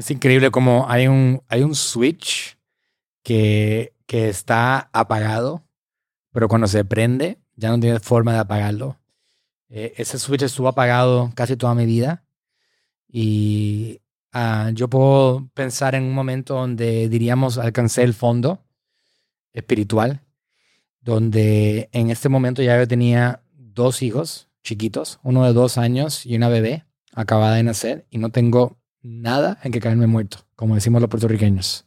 Es increíble como hay un, hay un switch que, que está apagado, pero cuando se prende ya no tiene forma de apagarlo. Eh, ese switch estuvo apagado casi toda mi vida y ah, yo puedo pensar en un momento donde diríamos alcancé el fondo espiritual, donde en este momento ya yo tenía dos hijos chiquitos, uno de dos años y una bebé acabada de nacer y no tengo nada en que caerme muerto, como decimos los puertorriqueños.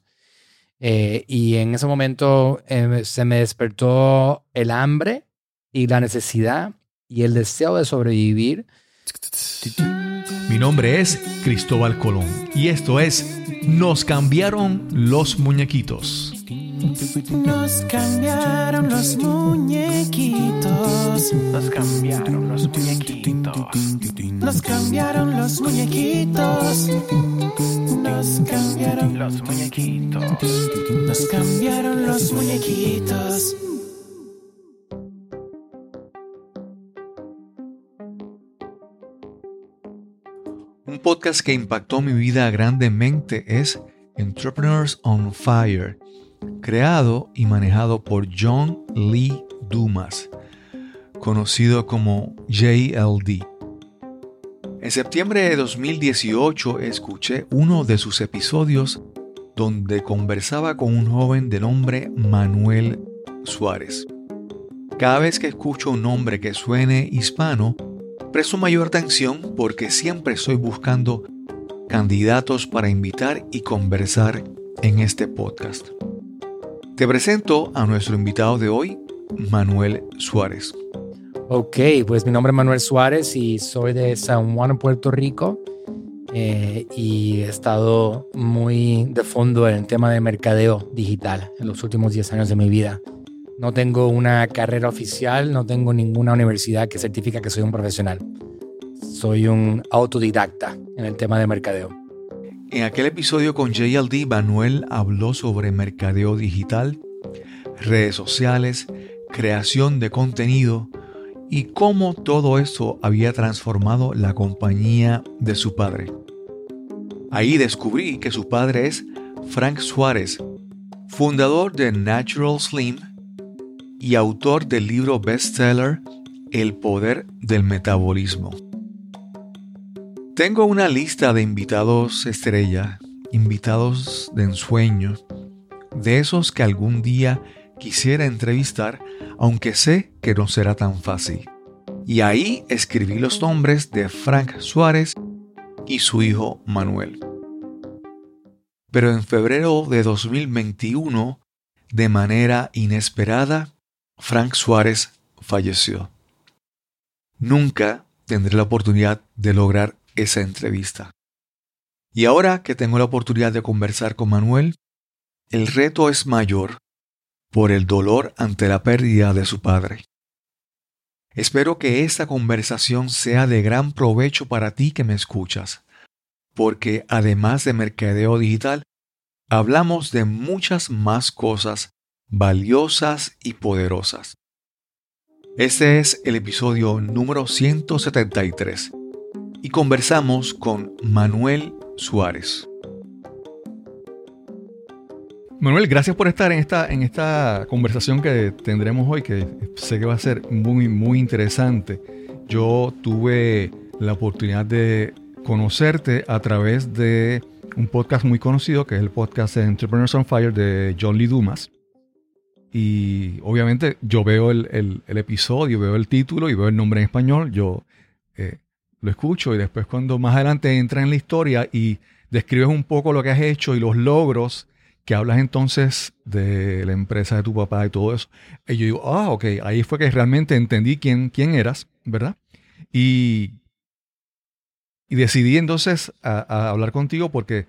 Eh, y en ese momento eh, se me despertó el hambre y la necesidad y el deseo de sobrevivir. Mi nombre es Cristóbal Colón y esto es Nos cambiaron los muñequitos. Nos cambiaron los muñequitos. Nos cambiaron los muñequitos. Nos cambiaron los muñequitos. Nos cambiaron los muñequitos. Nos cambiaron los muñequitos. Un podcast que impactó mi vida grandemente es Entrepreneurs on Fire creado y manejado por John Lee Dumas, conocido como JLD. En septiembre de 2018 escuché uno de sus episodios donde conversaba con un joven de nombre Manuel Suárez. Cada vez que escucho un nombre que suene hispano, presto mayor atención porque siempre estoy buscando candidatos para invitar y conversar en este podcast. Te presento a nuestro invitado de hoy, Manuel Suárez. Ok, pues mi nombre es Manuel Suárez y soy de San Juan, Puerto Rico. Eh, y he estado muy de fondo en el tema de mercadeo digital en los últimos 10 años de mi vida. No tengo una carrera oficial, no tengo ninguna universidad que certifica que soy un profesional. Soy un autodidacta en el tema de mercadeo. En aquel episodio con JLD, Manuel habló sobre mercadeo digital, redes sociales, creación de contenido y cómo todo eso había transformado la compañía de su padre. Ahí descubrí que su padre es Frank Suárez, fundador de Natural Slim y autor del libro bestseller El poder del metabolismo. Tengo una lista de invitados estrella, invitados de ensueño, de esos que algún día quisiera entrevistar, aunque sé que no será tan fácil. Y ahí escribí los nombres de Frank Suárez y su hijo Manuel. Pero en febrero de 2021, de manera inesperada, Frank Suárez falleció. Nunca tendré la oportunidad de lograr esa entrevista. Y ahora que tengo la oportunidad de conversar con Manuel, el reto es mayor por el dolor ante la pérdida de su padre. Espero que esta conversación sea de gran provecho para ti que me escuchas, porque además de mercadeo digital, hablamos de muchas más cosas valiosas y poderosas. Este es el episodio número 173 y conversamos con Manuel Suárez. Manuel, gracias por estar en esta, en esta conversación que tendremos hoy, que sé que va a ser muy, muy interesante. Yo tuve la oportunidad de conocerte a través de un podcast muy conocido, que es el podcast Entrepreneurs on Fire de John Lee Dumas. Y obviamente yo veo el, episodio, veo el título y veo el nombre en español. Yo eh, lo escucho y después cuando más adelante entra en la historia y describes un poco lo que has hecho y los logros que hablas entonces de la empresa de tu papá y todo eso, y yo digo, ah, ok, ahí fue que realmente entendí quién, quién eras, ¿verdad? Y, y decidí entonces a, hablar contigo porque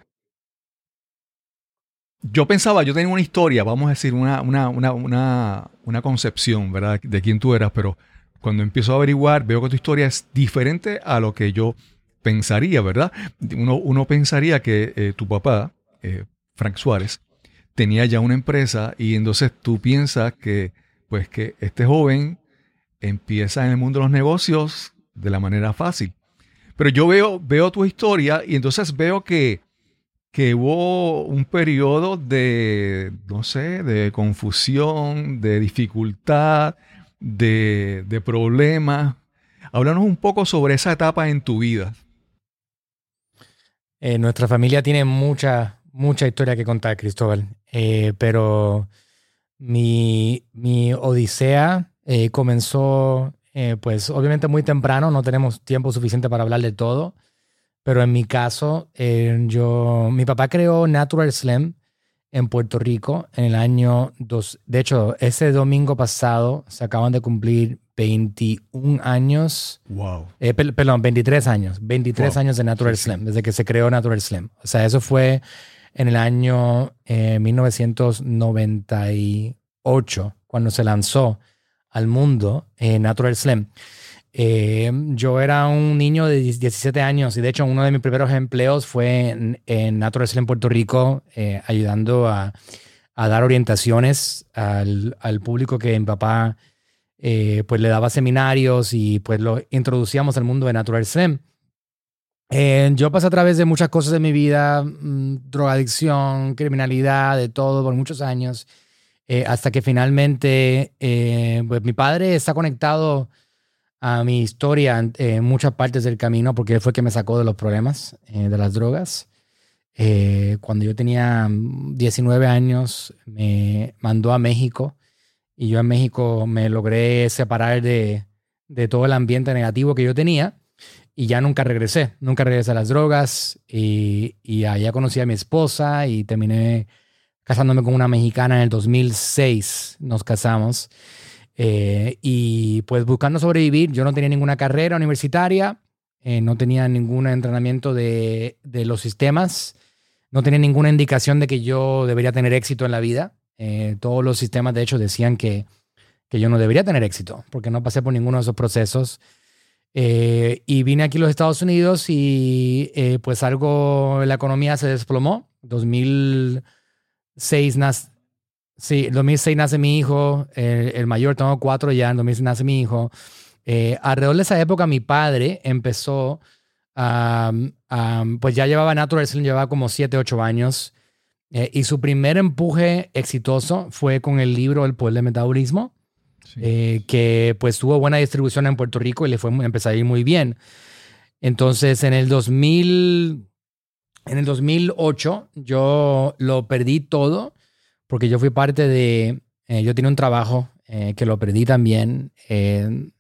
yo pensaba, yo tenía una historia, vamos a decir, una, una, una, una concepción, ¿verdad? De quién tú eras, pero cuando empiezo a averiguar, veo que tu historia es diferente a lo que yo pensaría, ¿verdad? Uno, pensaría que eh, tu papá, eh, Frank Suárez, tenía ya una empresa y entonces tú piensas que, pues, que este joven empieza en el mundo de los negocios de la manera fácil. Pero yo veo, veo tu historia y entonces veo que, que hubo un periodo de, no sé, de confusión, de dificultad, de, de problemas. Háblanos un poco sobre esa etapa en tu vida. Eh, nuestra familia tiene mucha, mucha historia que contar, Cristóbal. Eh, pero mi, mi odisea eh, comenzó, pues obviamente muy temprano, no tenemos tiempo suficiente para hablar de todo. Pero en mi caso, yo, mi papá creó Natural Slim en Puerto Rico en el año dos. De hecho, ese domingo pasado se acaban de cumplir 21 años. Wow. Eh, perdón, 23 años. 23 Wow. años de Natural Sí, sí. Slim, desde que se creó Natural Slim. O sea, eso fue en el año eh, 1998, cuando se lanzó al mundo eh, Natural Slim. Eh, yo era un niño de 17 años y de hecho uno de mis primeros empleos fue en, en Natural Slim Puerto Rico, eh, ayudando a, a dar orientaciones al, al público que mi papá eh, pues le daba seminarios y pues lo introducíamos al mundo de Natural Slim. Eh, yo pasé a través de muchas cosas de mi vida, mm, drogadicción, criminalidad, de todo por muchos años, eh, hasta que finalmente eh, pues mi padre está conectado a mi historia en, muchas partes del camino porque él fue el que me sacó de los problemas eh, de las drogas. Eh, cuando yo tenía mm, 19 años me mandó a México y yo en México me logré separar de, de todo el ambiente negativo que yo tenía y ya nunca regresé, nunca regresé a las drogas y, y allá conocí a mi esposa y terminé casándome con una mexicana en el 2006, nos casamos. Eh, y pues buscando sobrevivir, yo no tenía ninguna carrera universitaria, eh, no tenía ningún entrenamiento de, de, los sistemas, no tenía ninguna indicación de que yo debería tener éxito en la vida. Eh, todos los sistemas, de hecho, decían que, que, yo no debería tener éxito, porque no pasé por ninguno de esos procesos. Eh, y vine aquí a los Estados Unidos y eh, pues algo, la economía se desplomó. 2006 nace, sí, 2006 nace mi hijo, el, el, mayor, tengo cuatro ya, en 2006 nace mi hijo. Eh, alrededor de esa época mi padre empezó, um, um, pues ya llevaba Natural Slim, llevaba como 7, 8 años. Eh, y su primer empuje exitoso fue con el libro El Poder del Metabolismo, sí. eh, que pues tuvo buena distribución en Puerto Rico y le fue empezó a ir muy bien. Entonces en el 2000, en el 2008 yo lo perdí todo porque yo fui parte de, eh, yo tenía un trabajo eh, que lo perdí también, eh,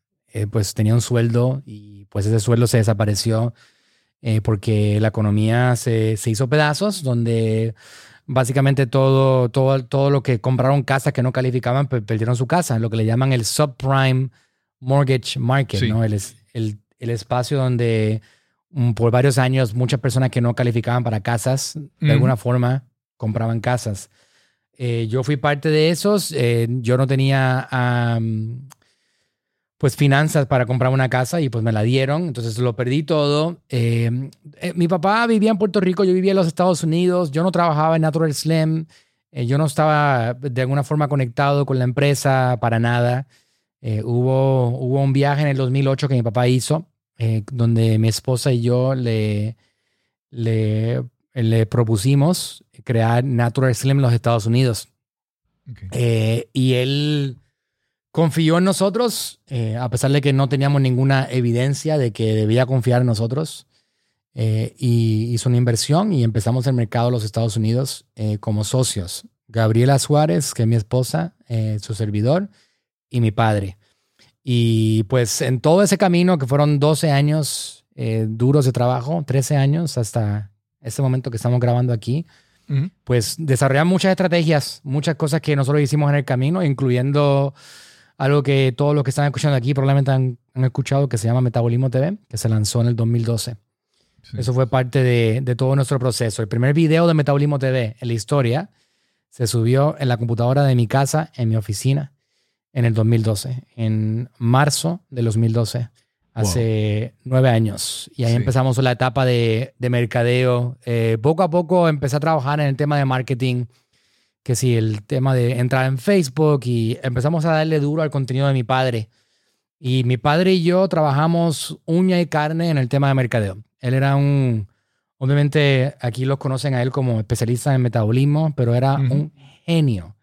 pues tenía un sueldo y pues ese sueldo se desapareció porque la economía se, se hizo pedazos, donde básicamente todo, todo, todo lo que compraron casas que no calificaban perdieron su casa, lo que le llaman el subprime mortgage market, sí. ¿no? El, el, el, espacio donde um, por varios años muchas personas que no calificaban para casas, de mm. alguna forma, compraban casas. Eh, yo fui parte de esos, eh, yo no tenía pues finanzas para comprar una casa y pues me la dieron, entonces lo perdí todo. Eh, eh, mi papá vivía en Puerto Rico, yo vivía en los Estados Unidos, yo no trabajaba en Natural Slim, yo no estaba de alguna forma conectado con la empresa para nada. Hubo, hubo un viaje en el 2008 que mi papá hizo, donde mi esposa y yo le, le, le, propusimos crear Natural Slim en los Estados Unidos. Okay. Eh, y él confió en nosotros, eh, a pesar de que no teníamos ninguna evidencia de que debía confiar en nosotros. Eh, y hizo una inversión y empezamos el mercado de los Estados Unidos como socios. Gabriela Suárez, que es mi esposa, su servidor, y mi padre. Y pues en todo ese camino, que fueron 12 años duros de trabajo, 13 años hasta este momento que estamos grabando aquí, uh -huh. pues desarrollamos muchas estrategias, muchas cosas que nosotros hicimos en el camino, incluyendo algo que todos los que están escuchando aquí probablemente han, han escuchado, que se llama Metabolismo TV, que se lanzó en el 2012. Sí. Eso fue parte de, de, todo nuestro proceso. El primer video de Metabolismo TV en la historia se subió en la computadora de mi casa, en mi oficina, en el 2012, en marzo del 2012, hace wow. nueve años. Y ahí sí. empezamos la etapa de, de mercadeo. Eh, poco a poco empecé a trabajar en el tema de marketing, que sí, el tema de entrar en Facebook y empezamos a darle duro al contenido de mi padre. Y mi padre y yo trabajamos uña y carne en el tema de mercadeo. Él era un, Obviamente aquí los conocen a él como especialista en metabolismo, pero era un genio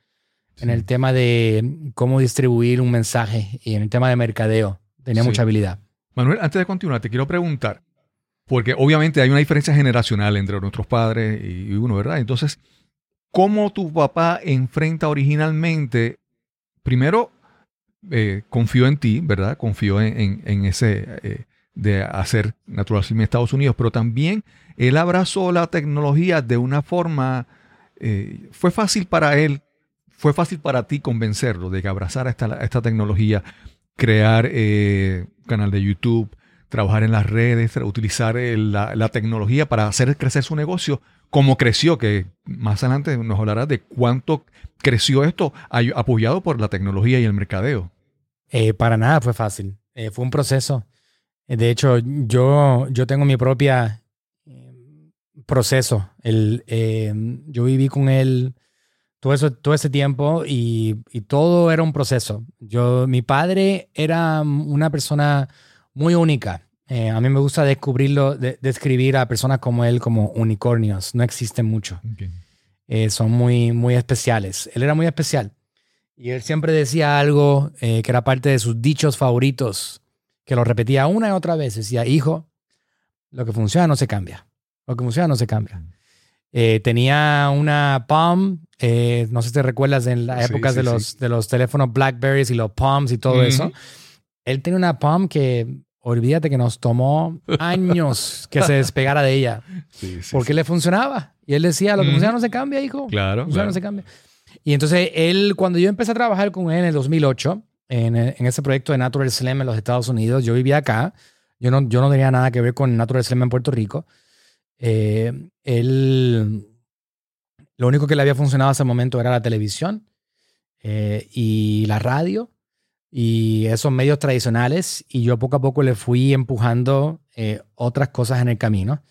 en el tema de cómo distribuir un mensaje y en el tema de mercadeo. Tenía Sí. mucha habilidad. Manuel, antes de continuar, te quiero preguntar, porque obviamente hay una diferencia generacional entre nuestros padres y uno, ¿verdad? Entonces, ¿cómo tu papá enfrenta originalmente, primero, eh, confió en ti, ¿verdad? Confió en, ese eh, de hacer Natural Slim en Estados Unidos, pero también él abrazó la tecnología de una forma, eh, fue fácil para él, fue fácil para ti convencerlo de que abrazara esta, esta tecnología, crear eh, canal de YouTube, trabajar en las redes, utilizar eh, la, tecnología para hacer crecer su negocio, como creció, que más adelante nos hablará de cuánto creció esto apoyado por la tecnología y el mercadeo. Eh, para nada fue fácil. Eh, fue un proceso. Eh, De hecho, yo, yo tengo mi propia proceso. El, yo viví con él todo, eso, todo ese tiempo y, y todo era un proceso. Yo, mi padre era una persona muy única. Eh, a mí me gusta descubrirlo, de- describir a personas como él como unicornios. No existen mucho. Eh, son muy, muy especiales. Él era muy especial. Y él siempre decía algo eh, que era parte de sus dichos favoritos, que lo repetía una y otra vez. Decía, hijo, lo que funciona no se cambia. Lo que funciona no se cambia. Eh, tenía una Palm, eh, no sé si te recuerdas en las Sí, épocas sí, de, los, de los teléfonos Blackberries y los Palms y todo Ujú. eso. Él tenía una Palm que, olvídate que nos tomó años que se despegara de ella, Sí, sí, porque sí. le funcionaba. Y él decía, lo que funciona no se cambia, hijo. Claro, Funciona, claro. no se cambia. Y entonces él, cuando yo empecé a trabajar con él en el 2008, en, en ese proyecto de Natural Slim en los Estados Unidos, yo vivía acá. Yo no, yo no tenía nada que ver con Natural Slim en Puerto Rico. Eh, él, lo único que le había funcionado hasta ese momento era la televisión eh, y la radio y esos medios tradicionales. Y yo poco a poco le fui empujando eh, otras cosas en el camino.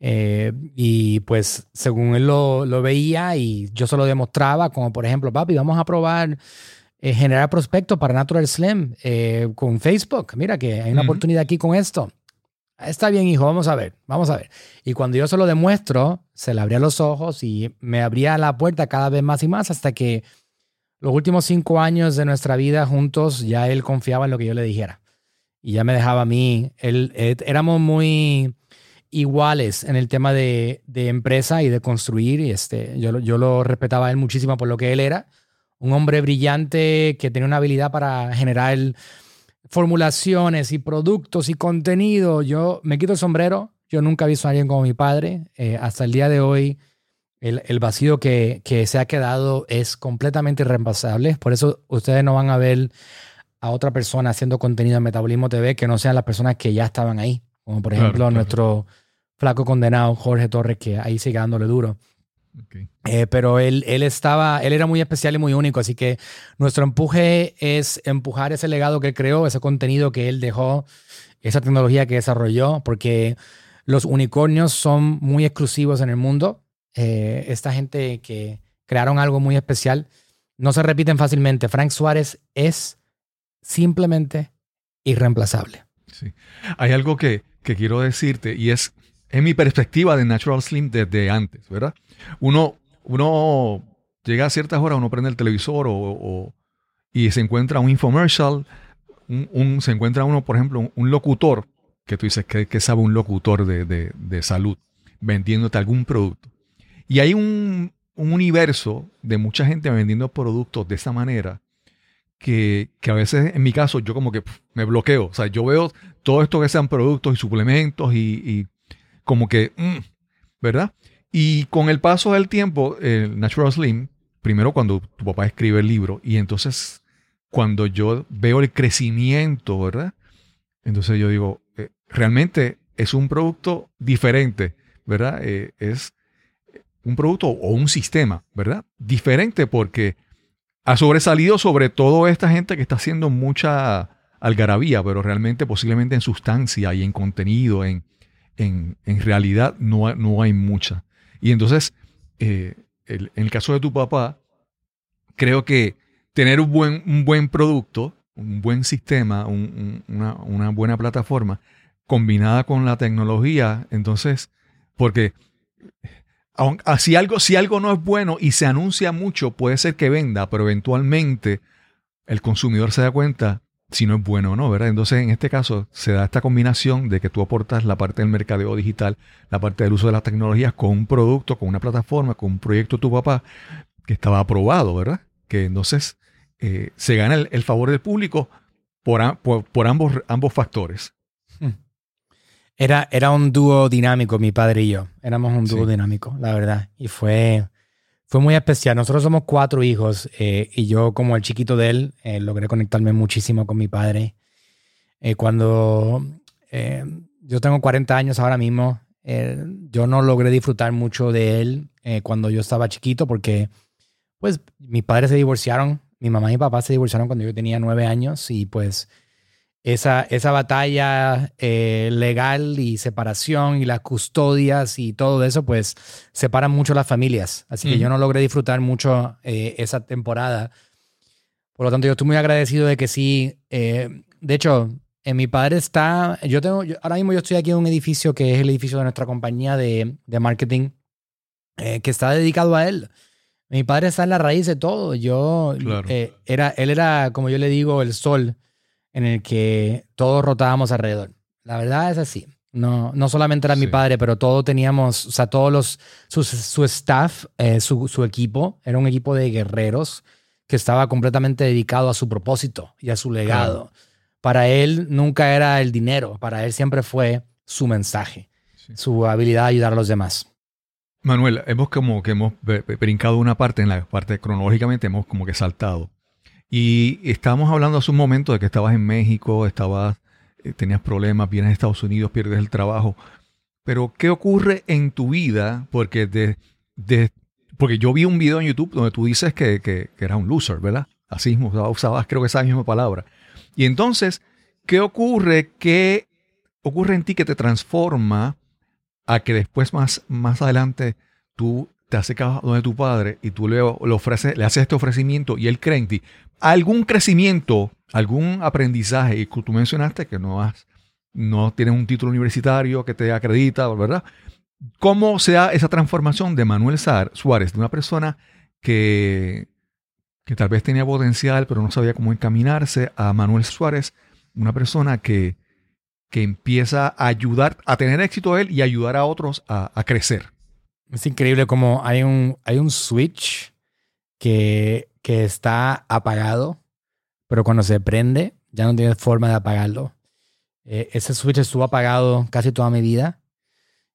Eh, y pues según él lo, lo veía y yo se lo demostraba, como por ejemplo, papi, vamos a probar eh, generar prospectos para Natural Slim con Facebook. Mira que hay una oportunidad aquí con esto. Está bien, hijo, vamos a ver, vamos a ver. Y cuando yo se lo demuestro, se le abría los ojos y me abría la puerta cada vez más y más hasta que los últimos cinco años de nuestra vida juntos ya él confiaba en lo que yo le dijera. Y ya me dejaba a mí. Él, eh, éramos muy iguales en el tema de, de empresa y de construir. Y este, yo, yo lo respetaba a él muchísimo por lo que él era. Un hombre brillante que tenía una habilidad para generar formulaciones y productos y contenido. Yo me quito el sombrero. Yo nunca he visto a alguien como mi padre. Eh, hasta el día de hoy, el, el vacío que, que se ha quedado es completamente irreemplazable. Por eso ustedes no van a ver a otra persona haciendo contenido en Metabolismo TV que no sean las personas que ya estaban ahí. Como por Claro, ejemplo claro. nuestro flaco condenado Jorge Torres, que ahí sigue dándole duro. Ok. Eh, pero él, él estaba, él era muy especial y muy único, así que nuestro empuje es empujar ese legado que él creó, ese contenido que él dejó, esa tecnología que desarrolló, porque los unicornios son muy exclusivos en el mundo. Eh, esta gente que crearon algo muy especial no se repiten fácilmente. Frank Suárez es simplemente irreemplazable. Sí. Hay algo que, que quiero decirte y es en mi perspectiva de Natural Slim desde antes, ¿verdad? Uno, uno llega a ciertas horas, uno prende el televisor o, o- y se encuentra un infomercial, un, un- se encuentra uno, por ejemplo, un, un locutor, que tú dices, que, que sabe un locutor de, de- de salud vendiéndote algún producto? Y hay un, un universo de mucha gente vendiendo productos de esa manera que, que a veces, en mi caso, yo como que pf, me bloqueo. O sea, yo veo todo esto que sean productos y suplementos y, y como que, mm, ¿verdad? Y con el paso del tiempo, el Natural Slim, primero cuando tu papá escribe el libro y entonces cuando yo veo el crecimiento, ¿verdad? Entonces yo digo, eh, realmente es un producto diferente, ¿verdad? Eh, es un producto o un sistema, ¿verdad? Diferente porque ha sobresalido sobre todo esta gente que está haciendo mucha algarabía, pero realmente posiblemente en sustancia y en contenido, en, en, realidad no, no hay mucha. Y entonces, eh, en el caso de tu papá, creo que tener un buen, un buen producto, un buen sistema, un- un- una, buena plataforma, combinada con la tecnología, entonces Porque ah, si algo, si algo no es bueno y se anuncia mucho, puede ser que venda, pero eventualmente el consumidor se da cuenta si no es bueno o no, ¿verdad? Entonces, en este caso, se da esta combinación de que tú aportas la parte del mercadeo digital, la parte del uso de las tecnologías con un producto, con una plataforma, con un proyecto de tu papá que estaba aprobado, ¿verdad? Que entonces eh, se gana el, el favor del público por, por, por ambos, ambos factores. Era, era un dúo dinámico, mi padre y yo. Éramos un dúo Sí. dinámico, la verdad. Y fue, fue muy especial. Nosotros somos cuatro hijos eh, y yo, como el chiquito de él, eh, logré conectarme muchísimo con mi padre. Eh, cuando eh, yo tengo 40 años ahora mismo, eh, yo no logré disfrutar mucho de él cuando yo estaba chiquito porque, pues, mis padres se divorciaron. Mi mamá y mi papá se divorciaron cuando yo tenía nueve años y pues esa, esa batalla eh, legal y separación y las custodias y todo eso, pues separan mucho las familias. Así que yo no logré disfrutar mucho eh, esa temporada. Por lo tanto, yo estoy muy agradecido de que sí. eh, de hecho, en mi padre está. Yo tengo. yo- ahora mismo yo estoy aquí en un edificio que es el edificio de nuestra compañía de, de marketing que está dedicado a él. Mi padre está en la raíz de todo. Yo Claro. era, él era, como yo le digo, el sol en el que todos rotábamos alrededor. La verdad es así. No, no solamente era mi padre, pero todos teníamos, o sea, todos los, su, su staff, eh, su, su equipo, era un equipo de guerreros que estaba completamente dedicado a su propósito y a su legado. Para él nunca era el dinero, para él siempre fue su mensaje, Sí. su habilidad de ayudar a los demás. Manuel, hemos como que hemos brincado una parte, en la parte cronológicamente hemos como que saltado. Y estábamos hablando hace un momento de que estabas en México, estabas, eh, tenías problemas, vienes a Estados Unidos, pierdes el trabajo. Pero, ¿qué ocurre en tu vida? Porque de, de- porque yo vi un video en YouTube donde tú dices que, que, que eras un loser, ¿verdad? Así mismo, usabas- creo que esa misma palabra. Y entonces, ¿qué ocurre? ¿Qué ocurre en ti que te transforma a que después más, más adelante tú te acercas donde tu padre y tú le, le ofreces, le haces este ofrecimiento y él cree en ti. ¿Algún crecimiento, algún aprendizaje? Y tú mencionaste que no has, no tienes un título universitario que te acredita, ¿verdad? ¿Cómo se da esa transformación de Manuel Suárez, de una persona que, que tal vez tenía potencial pero no sabía cómo encaminarse, a Manuel Suárez, una persona que, que empieza a ayudar, a tener éxito él y ayudar a otros a, a crecer? Es increíble como hay un, hay un switch que, que está apagado, pero cuando se prende ya no tiene forma de apagarlo. Eh, ese switch estuvo apagado casi toda mi vida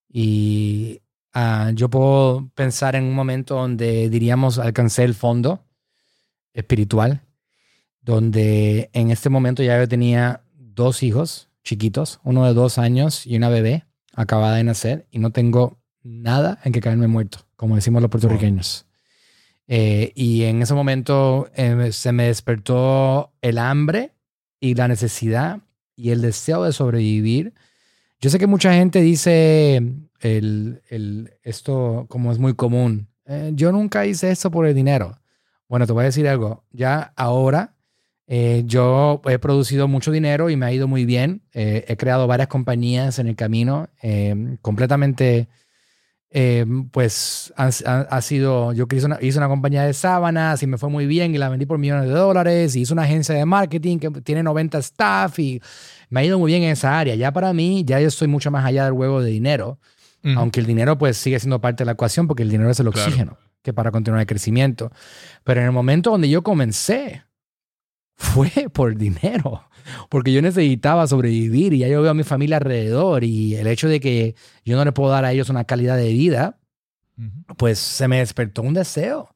y ah, yo puedo pensar en un momento donde diríamos alcancé el fondo espiritual, donde en este momento ya yo tenía dos hijos chiquitos, uno de dos años y una bebé acabada de nacer y no tengo nada en que caerme muerto, como decimos los puertorriqueños. Eh, y en ese momento eh, se me despertó el hambre y la necesidad y el deseo de sobrevivir. Yo sé que mucha gente dice el, el- esto como es muy común. eh, yo nunca hice esto por el dinero. Bueno, te voy a decir algo. Ya ahora yo he producido mucho dinero y me ha ido muy bien. He creado varias compañías en el camino, completamente, eh, pues ha, sido, yo hice una, hice una compañía de sábanas y me fue muy bien y la vendí por millones de dólares y hice una agencia de marketing que tiene 90 staff y me ha ido muy bien en esa área. Ya para mí, ya yo estoy mucho más allá del juego de dinero, aunque el dinero pues sigue siendo parte de la ecuación porque el dinero es el Claro. oxígeno que para continuar el crecimiento. Pero en el momento donde yo comencé, fue por dinero, porque yo necesitaba sobrevivir y ya yo veo a mi familia alrededor y el hecho de que yo no le puedo dar a ellos una calidad de vida, pues se me despertó un deseo,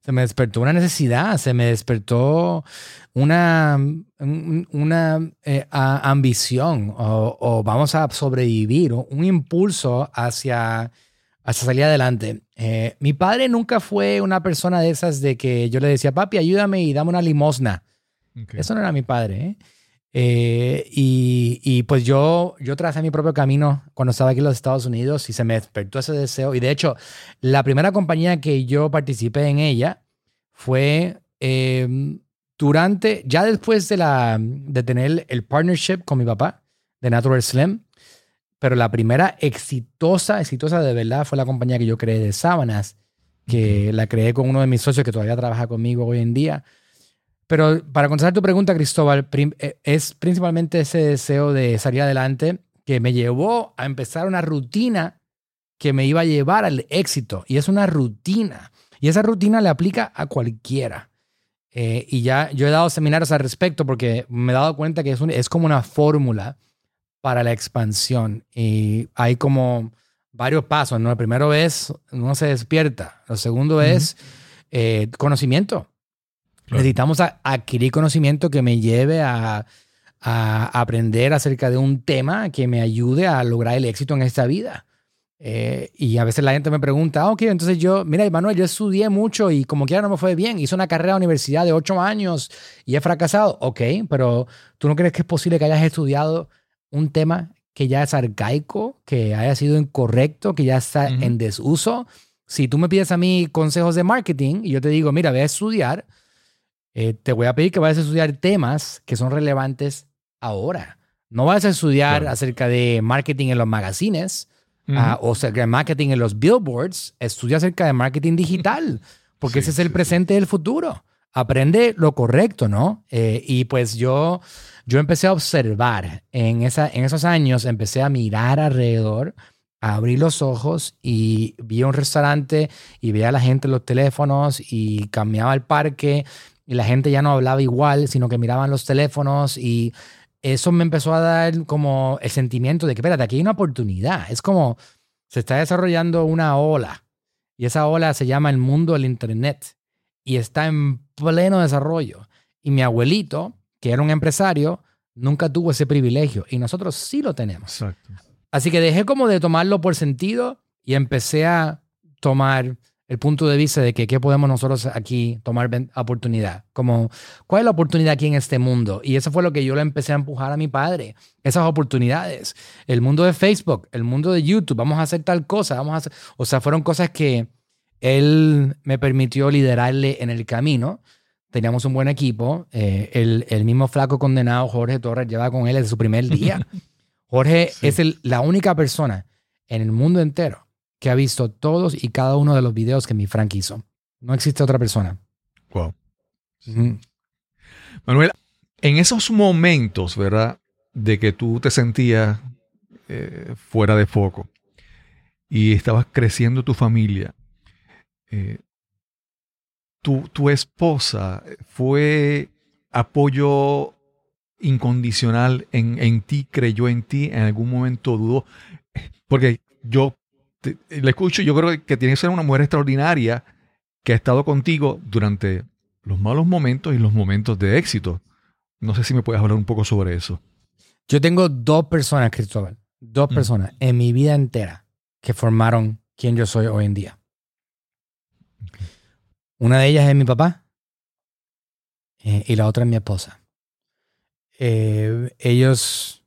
se me despertó una necesidad, se me despertó una, un- una eh, a- ambición o, o vamos a sobrevivir, o un impulso hacia, hacia salir adelante. Eh, mi padre nunca fue una persona de esas de que yo le decía, papi, ayúdame y dame una limosna. Ok. Eso no era mi padre. ¿eh? Eh, y, y pues yo, yo tracé mi propio camino cuando estaba aquí en los Estados Unidos y se me despertó ese deseo. Y de hecho, la primera compañía que yo participé en ella fue eh, durante, ya después de, la, de tener el partnership con mi papá de Natural Slim, pero la primera exitosa, exitosa de verdad fue la compañía que yo creé de sábanas, que la creé con uno de mis socios que todavía trabaja conmigo hoy en día. Pero para contestar tu pregunta, Cristóbal, eh, es principalmente ese deseo de salir adelante que me llevó a empezar una rutina que me iba a llevar al éxito. Y es una rutina. Y esa rutina le aplica a cualquiera. Eh, y ya yo he dado seminarios al respecto porque me he dado cuenta que es, es como una fórmula para la expansión. Y hay como varios pasos. ¿no? El primero es, uno se despierta. Lo segundo es eh, conocimiento. Necesitamos adquirir conocimiento que me lleve a, a, aprender acerca de un tema que me ayude a lograr el éxito en esta vida. Eh, y a veces la gente me pregunta, ah, ok, entonces yo, mira, Manuel, yo estudié mucho y como quiera no me fue bien, hice una carrera de universidad de ocho años y he fracasado. Ok, pero ¿tú no crees que es posible que hayas estudiado un tema que ya es arcaico, que haya sido incorrecto, que ya está en desuso? Si tú me pides a mí consejos de marketing y yo te digo, mira, ve a estudiar, eh, te voy a pedir que vayas a estudiar temas que son relevantes ahora. No vas a estudiar acerca de marketing en los magazines ah, o acerca de marketing en los billboards. Estudia acerca de marketing digital, porque ese es el presente del futuro. Aprende lo correcto, ¿no? Eh, y pues yo, yo empecé a observar en, esa, en esos años, empecé a mirar alrededor, a abrir los ojos y vi un restaurante y veía a la gente en los teléfonos y cambiaba el parque y la gente ya no hablaba igual, sino que miraban los teléfonos y eso me empezó a dar como el sentimiento de que, espérate, aquí hay una oportunidad. Es como se está desarrollando una ola y esa ola se llama el mundo del Internet y está en pleno desarrollo. Y mi abuelito, que era un empresario, nunca tuvo ese privilegio y nosotros sí lo tenemos. Así que dejé como de tomarlo por sentido y empecé a tomar el punto de vista de que qué podemos nosotros aquí tomar oportunidad. Como, ¿cuál es la oportunidad aquí en este mundo? Y eso fue lo que yo le empecé a empujar a mi padre. Esas oportunidades. El mundo de Facebook, el mundo de YouTube, vamos a hacer tal cosa, vamos a hacer... O sea, fueron cosas que él me permitió liderarle en el camino. Teníamos un buen equipo. Eh, el, el, mismo flaco condenado, Jorge Torres, lleva con él desde su primer día. Jorge es el, la única persona en el mundo entero que ha visto todos y cada uno de los videos que mi Frank hizo. No existe otra persona. Wow. Manuel, en esos momentos, ¿verdad? De que tú te sentías eh, fuera de foco y estabas creciendo tu familia, eh, tu, tu esposa fue apoyo incondicional en, en ti, creyó en ti, en algún momento dudó. Porque yo le escucho, yo creo que tiene que ser una mujer extraordinaria que ha estado contigo durante los malos momentos y los momentos de éxito. No sé si me puedes hablar un poco sobre eso. Yo tengo dos personas, Cristóbal, dos mm. personas en mi vida entera que formaron quien yo soy hoy en día. Una de ellas es mi papá eh, y la otra es mi esposa. Eh, ellos,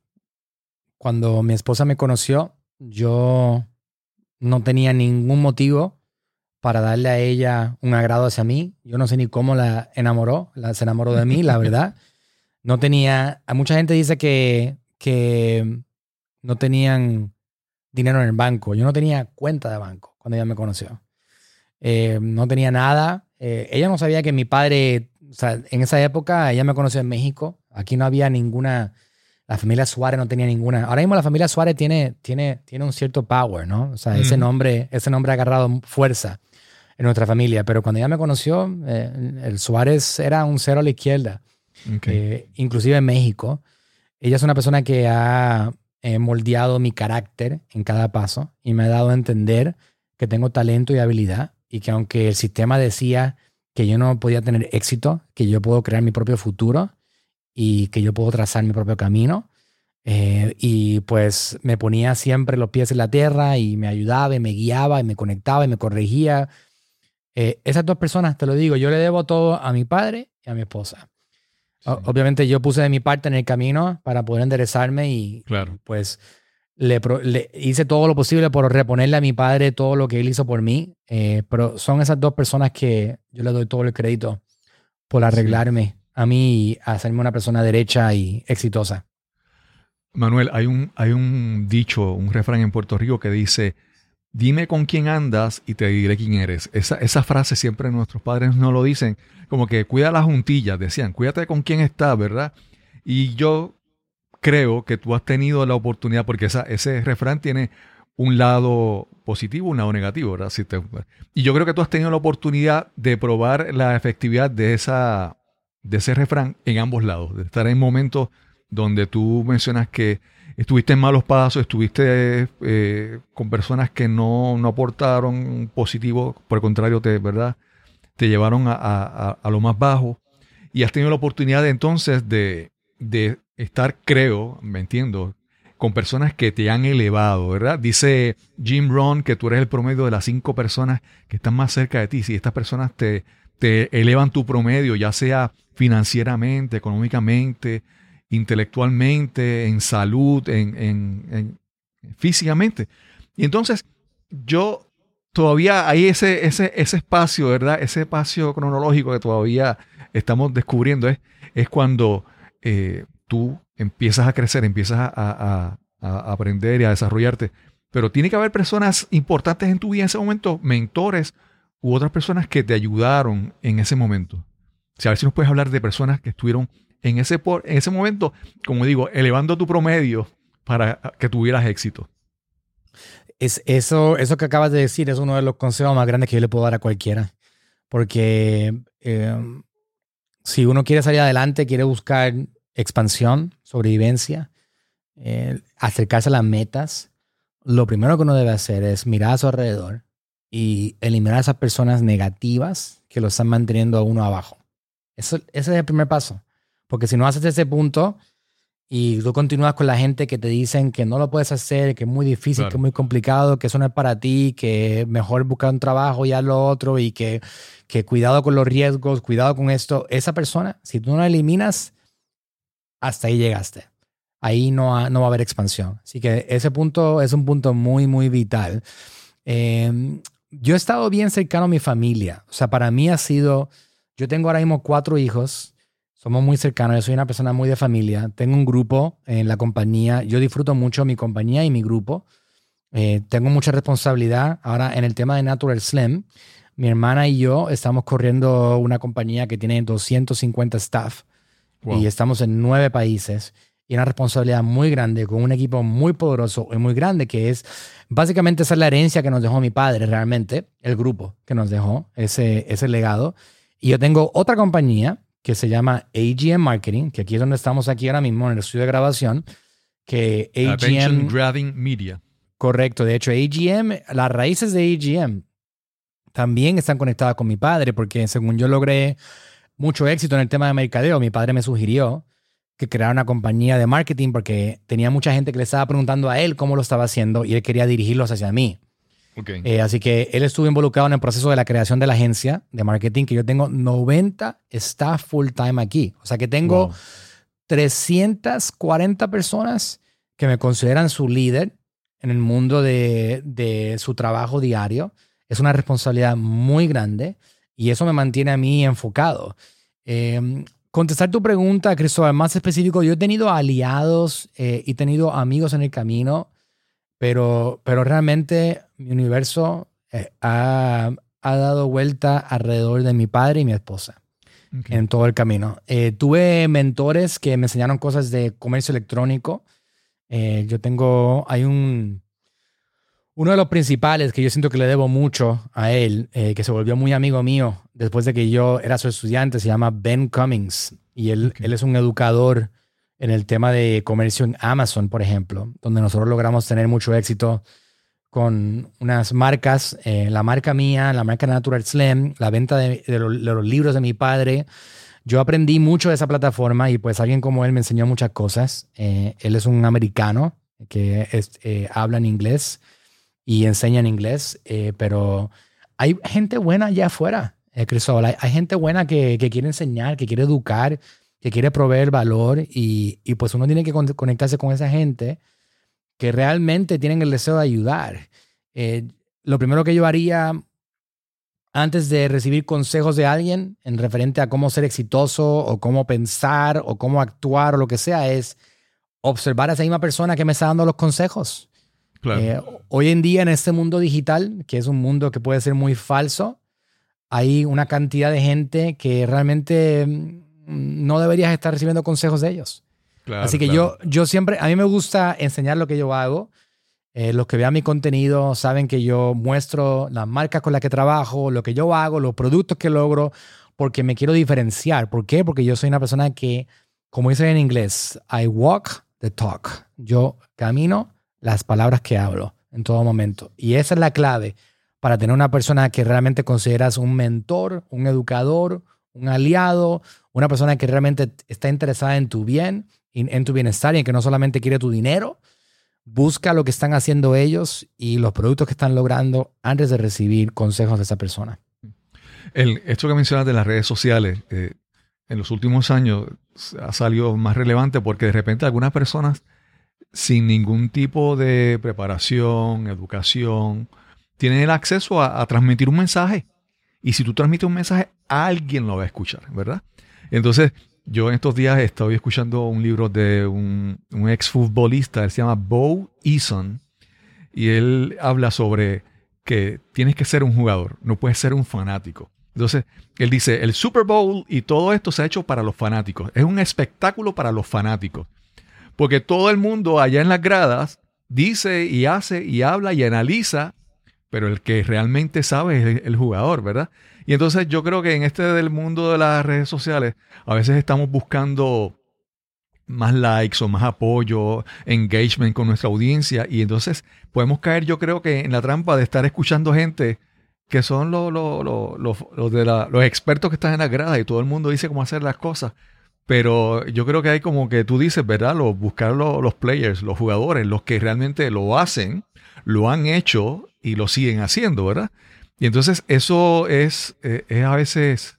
cuando mi esposa me conoció, yo no tenía ningún motivo para darle a ella un agrado hacia mí. Yo no sé ni cómo la enamoró, la, se enamoró de mí, la verdad. No tenía, mucha gente dice que, que no tenían dinero en el banco. Yo no tenía cuenta de banco cuando ella me conoció. Eh, no tenía nada. Eh, ella no sabía que mi padre, o sea, en esa época ella me conoció en México. Aquí no había ninguna la familia Suárez no tenía ninguna. Ahora mismo la familia Suárez tiene, tiene, tiene un cierto power, ¿no? O sea, ese, nombre, ese nombre ha agarrado fuerza en nuestra familia. Pero cuando ella me conoció, eh, el Suárez era un cero a la izquierda. Eh, inclusive en México. Ella es una persona que ha eh, moldeado mi carácter en cada paso y me ha dado a entender que tengo talento y habilidad y que aunque el sistema decía que yo no podía tener éxito, que yo puedo crear mi propio futuro, y que yo puedo trazar mi propio camino. Eh, y pues me ponía siempre los pies en la tierra y me ayudaba y me guiaba y me conectaba y me corregía. Eh, esas dos personas, te lo digo, yo le debo todo a mi padre y a mi esposa. Obviamente yo puse de mi parte en el camino para poder enderezarme y claro. pues le, hice todo lo posible por reponerle a mi padre todo lo que él hizo por mí. Eh, pero son esas dos personas que yo le doy todo el crédito por arreglarme a mí hacerme una persona derecha y exitosa. Manuel, hay un, hay un dicho, un refrán en Puerto Rico que dice, dime con quién andas y te diré quién eres. Esa, esa frase siempre nuestros padres no lo dicen, como que cuida las juntillas, decían, cuídate con quién estás, ¿verdad? Y yo creo que tú has tenido la oportunidad, porque esa, ese refrán tiene un lado positivo, un lado negativo, ¿verdad? Si y yo creo que tú has tenido la oportunidad de probar la efectividad de, esa, de ese refrán en ambos lados, de estar en momentos donde tú mencionas que estuviste en malos pasos, estuviste eh, con personas que no, no aportaron positivo, por el contrario, te, ¿verdad? te llevaron a, a- a- lo más bajo y has tenido la oportunidad de, entonces de, de estar, creo, me entiendo, con personas que te han elevado, ¿verdad? Dice Jim Rohn que tú eres el promedio de las cinco personas que están más cerca de ti. Si estas personas te, te elevan tu promedio, ya sea financieramente, económicamente, intelectualmente, en salud, en, en- en- físicamente. Y entonces yo todavía hay ese, ese, ese espacio, ¿verdad? Ese espacio cronológico que todavía estamos descubriendo es, es cuando eh, tú empiezas a crecer, empiezas a, a- a aprender y a desarrollarte. Pero tiene que haber personas importantes en tu vida en ese momento, mentores u otras personas que te ayudaron en ese momento. A ver si nos puedes hablar de personas que estuvieron en ese, por- en ese momento, como digo, elevando tu promedio para que tuvieras éxito. Es, eso, eso que acabas de decir es uno de los consejos más grandes que yo le puedo dar a cualquiera. Porque eh, si uno quiere salir adelante, quiere buscar expansión, sobrevivencia, eh, acercarse a las metas, lo primero que uno debe hacer es mirar a su alrededor y eliminar a esas personas negativas que lo están manteniendo a uno abajo. Eso, ese es el primer paso. Porque si no haces ese punto y tú continúas con la gente que te dicen que no lo puedes hacer, que es muy difícil, Claro. que es muy complicado, que eso no es para ti, que mejor buscar un trabajo y haz lo otro y que, que cuidado con los riesgos, cuidado con esto, esa persona, si tú no la eliminas, hasta ahí llegaste. Ahí no, ha- no va a haber expansión. Así que ese punto es un punto muy, muy vital. Eh, yo he estado bien cercano a mi familia. O sea, para mí ha sido, yo tengo ahora mismo cuatro hijos. Somos muy cercanos, yo soy una persona muy de familia. Tengo un grupo en la compañía. Yo disfruto mucho mi compañía y mi grupo. Eh, tengo mucha responsabilidad. Ahora, en el tema de Natural Slim, mi hermana y yo estamos corriendo una compañía que tiene 250 staff Wow. y estamos en nueve países y una responsabilidad muy grande con un equipo muy poderoso y muy grande que es básicamente esa es la herencia que nos dejó mi padre realmente, el grupo que nos dejó, ese, ese legado. Y yo tengo otra compañía que se llama AGM Marketing, que aquí es donde estamos aquí ahora mismo en el estudio de grabación, que Attention AGM, Grabbing Media. correcto, de hecho AGM, las raíces de AGM también están conectadas con mi padre, porque según yo logré mucho éxito en el tema de mercadeo, mi padre me sugirió que creara una compañía de marketing porque tenía mucha gente que le estaba preguntando a él cómo lo estaba haciendo y él quería dirigirlos hacia mí. Eh, así que él estuvo involucrado en el proceso de la creación de la agencia de marketing, que yo tengo 90 staff full time aquí. O sea que tengo Wow. 340 personas que me consideran su líder en el mundo de, de su trabajo diario. Es una responsabilidad muy grande y eso me mantiene a mí enfocado. Eh, contestar tu pregunta, Cristóbal, más específico, yo he tenido aliados eh, y tenido amigos en el camino, pero, pero realmente mi universo eh, ha, ha dado vuelta alrededor de mi padre y mi esposa en todo el camino. Eh, tuve mentores que me enseñaron cosas de comercio electrónico. Eh, yo tengo, hay un, uno de los principales que yo siento que le debo mucho a él, eh, que se volvió muy amigo mío después de que yo era su estudiante, se llama Ben Cummings. Y él, él es un educador en el tema de comercio en Amazon, por ejemplo, donde nosotros logramos tener mucho éxito con unas marcas, eh, la marca mía, la marca Natural Slim, la venta de, de lo- de los libros de mi padre. Yo aprendí mucho de esa plataforma y pues alguien como él me enseñó muchas cosas. Eh, él es un americano que es- eh, habla en inglés y enseña en inglés, eh, pero hay gente buena allá afuera, eh, Cristóbal. Hay, hay gente buena que, que quiere enseñar, que quiere educar, que quiere proveer valor y, y pues uno tiene que con- conectarse con esa gente que realmente tienen el deseo de ayudar. Eh, lo primero que yo haría antes de recibir consejos de alguien en referente a cómo ser exitoso o cómo pensar o cómo actuar o lo que sea es observar a esa misma persona que me está dando los consejos. Claro. Eh, hoy en día en este mundo digital, que es un mundo que puede ser muy falso, hay una cantidad de gente que realmente mm, no deberías estar recibiendo consejos de ellos. claro, Así que claro. yo, yo siempre, a mí me gusta enseñar lo que yo hago. Eh, los que vean mi contenido saben que yo muestro las marcas con las que trabajo, lo que yo hago, los productos que logro, porque me quiero diferenciar. ¿Por qué? Porque yo soy una persona que, como dicen en inglés, I walk the talk. Yo camino las palabras que hablo en todo momento. Y esa es la clave para tener una persona que realmente consideras un mentor, un educador, un aliado, una persona que realmente está interesada en tu bien, en, tu bienestar y en que no solamente quiere tu dinero. Busca lo que están haciendo ellos y los productos que están logrando antes de recibir consejos de esa persona. El, esto que mencionas de las redes sociales, eh, en los últimos años ha salido más relevante porque de repente algunas personas sin ningún tipo de preparación, educación, tienen el acceso a transmitir un mensaje. Y si tú transmites un mensaje, alguien lo va a escuchar, ¿verdad? Entonces, yo en estos días estoy escuchando un libro de un, un exfutbolista, se llama Bo Eason, y él habla sobre que tienes que ser un jugador, no puedes ser un fanático. Entonces, él dice, el Super Bowl y todo esto se ha hecho para los fanáticos. Es un espectáculo para los fanáticos. Porque todo el mundo allá en las gradas dice y hace y habla y analiza, pero el que realmente sabe es el, jugador, ¿verdad? Y entonces yo creo que en este del mundo de las redes sociales, a veces estamos buscando más likes o más apoyo, engagement con nuestra audiencia. Y entonces podemos caer, yo creo que en la trampa de estar escuchando gente que son los, los, los, los- los de la- los expertos que están en la grada y todo el mundo dice cómo hacer las cosas. Pero yo creo que hay como que tú dices, ¿verdad? Los, buscar los, los players, los jugadores, los que realmente lo hacen, lo han hecho y lo siguen haciendo, ¿verdad? Y entonces eso es, eh, es a veces,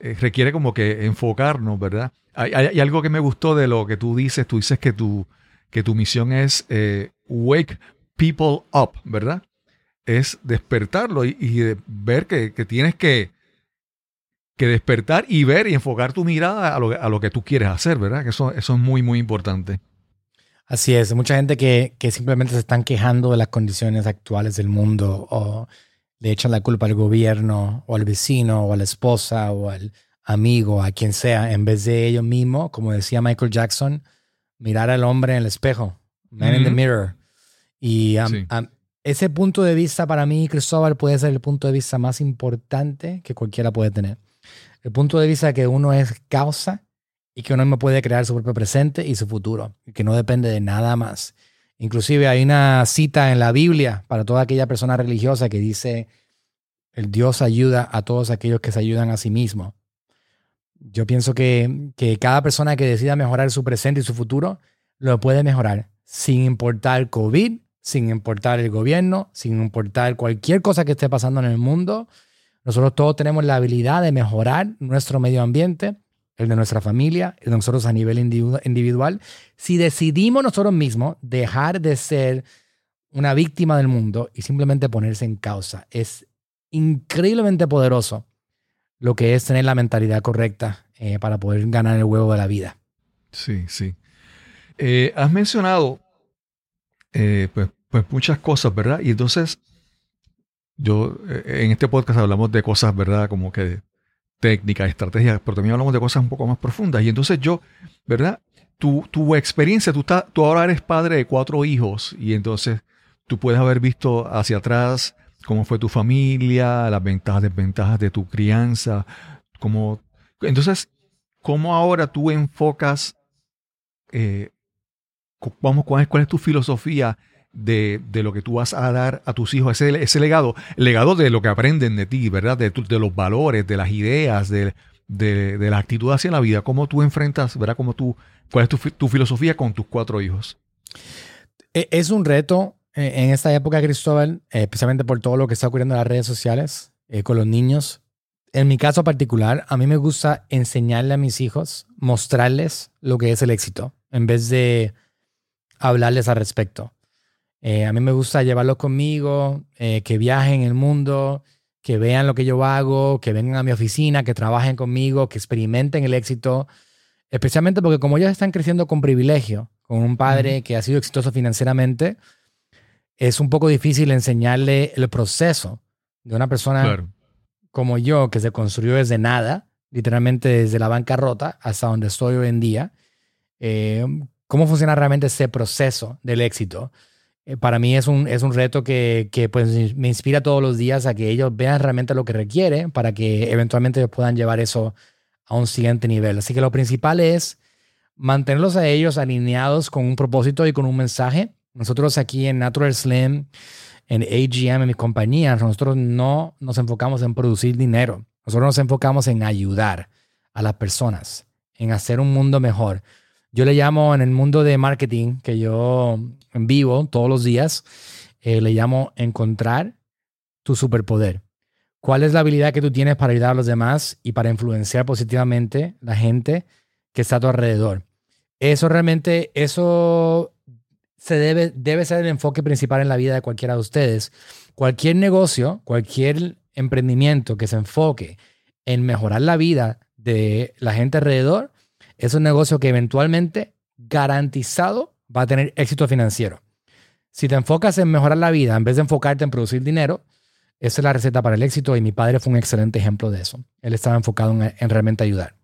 eh, requiere como que enfocarnos, ¿verdad? Hay, algo que me gustó de lo que tú dices, tú dices que tu, que tu misión es eh, wake people up, ¿verdad? Es despertarlo y, y ver que, que tienes que, que despertar y ver y enfocar tu mirada a lo, a lo que tú quieres hacer, ¿verdad? Que eso, eso es muy, muy importante. Así es, mucha gente que, que simplemente se están quejando de las condiciones actuales del mundo o le echan la culpa al gobierno o al vecino o a la esposa o al amigo, a quien sea, en vez de ellos mismos, como decía Michael Jackson, mirar al hombre en el espejo, man in the mirror. Y um, Sí. um, ese punto de vista para mí, Cristóbal, puede ser el punto de vista más importante que cualquiera puede tener. El punto de vista que uno es causa y que uno mismo puede crear su propio presente y su futuro, y que no depende de nada más. Inclusive hay una cita en la Biblia para toda aquella persona religiosa que dice, el Dios ayuda a todos aquellos que se ayudan a sí mismos. Yo pienso que, que cada persona que decida mejorar su presente y su futuro, lo puede mejorar, sin importar COVID, sin importar el gobierno, sin importar cualquier cosa que esté pasando en el mundo. Nosotros todos tenemos la habilidad de mejorar nuestro medio ambiente, el de nuestra familia, de nosotros a nivel individu- individual. Si decidimos nosotros mismos dejar de ser una víctima del mundo y simplemente ponerse en causa, es increíblemente poderoso lo que es tener la mentalidad correcta eh, para poder ganar el huevo de la vida. Sí, sí. Eh, has mencionado eh, pues, pues muchas cosas, ¿verdad? Y entonces, yo en este podcast hablamos de cosas, ¿verdad? Como que técnicas, estrategias, pero también hablamos de cosas un poco más profundas. Y entonces yo, ¿verdad? Tu, tu experiencia, tú, estás- tú ahora eres padre de cuatro hijos y entonces tú puedes haber visto hacia atrás cómo fue tu familia, las ventajas, desventajas de tu crianza, cómo... Entonces, ¿cómo ahora tú enfocas eh, vamos, ¿cuál es, cuál es tu filosofía de, de lo que tú vas a dar a tus hijos? Ese, ese legado, legado de lo que aprenden de ti, ¿verdad? De, de los valores, de las ideas, de, de, la actitud hacia la vida. ¿Cómo tú enfrentas, ¿verdad? ¿Cómo tú, ¿Cuál es tu, tu filosofía con tus cuatro hijos? E- Es un reto eh, en esta época, Cristóbal, eh, especialmente por todo lo que está ocurriendo en las redes sociales eh, con los niños. En mi caso particular, a mí me gusta enseñarle a mis hijos, mostrarles lo que es el éxito, en vez de hablarles al respecto. Eh, a mí me gusta llevarlos conmigo, eh, que viajen el mundo, que vean lo que yo hago, que vengan a mi oficina, que trabajen conmigo, que experimenten el éxito, especialmente porque como ellos están creciendo con privilegio, con un padre que ha sido exitoso financieramente, es un poco difícil enseñarle el proceso de una persona Claro. como yo, que se construyó desde nada, literalmente desde la bancarrota hasta donde estoy hoy en día, eh, cómo funciona realmente ese proceso del éxito. Eh, para mí es un, es un reto que, que, pues, me inspira todos los días a que ellos vean realmente lo que requiere para que eventualmente ellos puedan llevar eso a un siguiente nivel. Así que lo principal es mantenerlos a ellos alineados con un propósito y con un mensaje. Nosotros aquí en Natural Slim, en AGM, en mi compañía, nosotros no nos enfocamos en producir dinero. Nosotros nos enfocamos en ayudar a las personas, en hacer un mundo mejor. Yo le llamo en el mundo de marketing, que yo vivo todos los días, eh, le llamo encontrar tu superpoder. ¿Cuál es la habilidad que tú tienes para ayudar a los demás y para influenciar positivamente la gente que está a tu alrededor? Eso realmente, eso se debe, debe ser el enfoque principal en la vida de cualquiera de ustedes. Cualquier negocio, cualquier emprendimiento que se enfoque en mejorar la vida de la gente alrededor, es un negocio que eventualmente garantizado va a tener éxito financiero. Si te enfocas en mejorar la vida en vez de enfocarte en producir dinero, esa es la receta para el éxito y mi padre fue un excelente ejemplo de eso. Él estaba enfocado en, en realmente ayudar.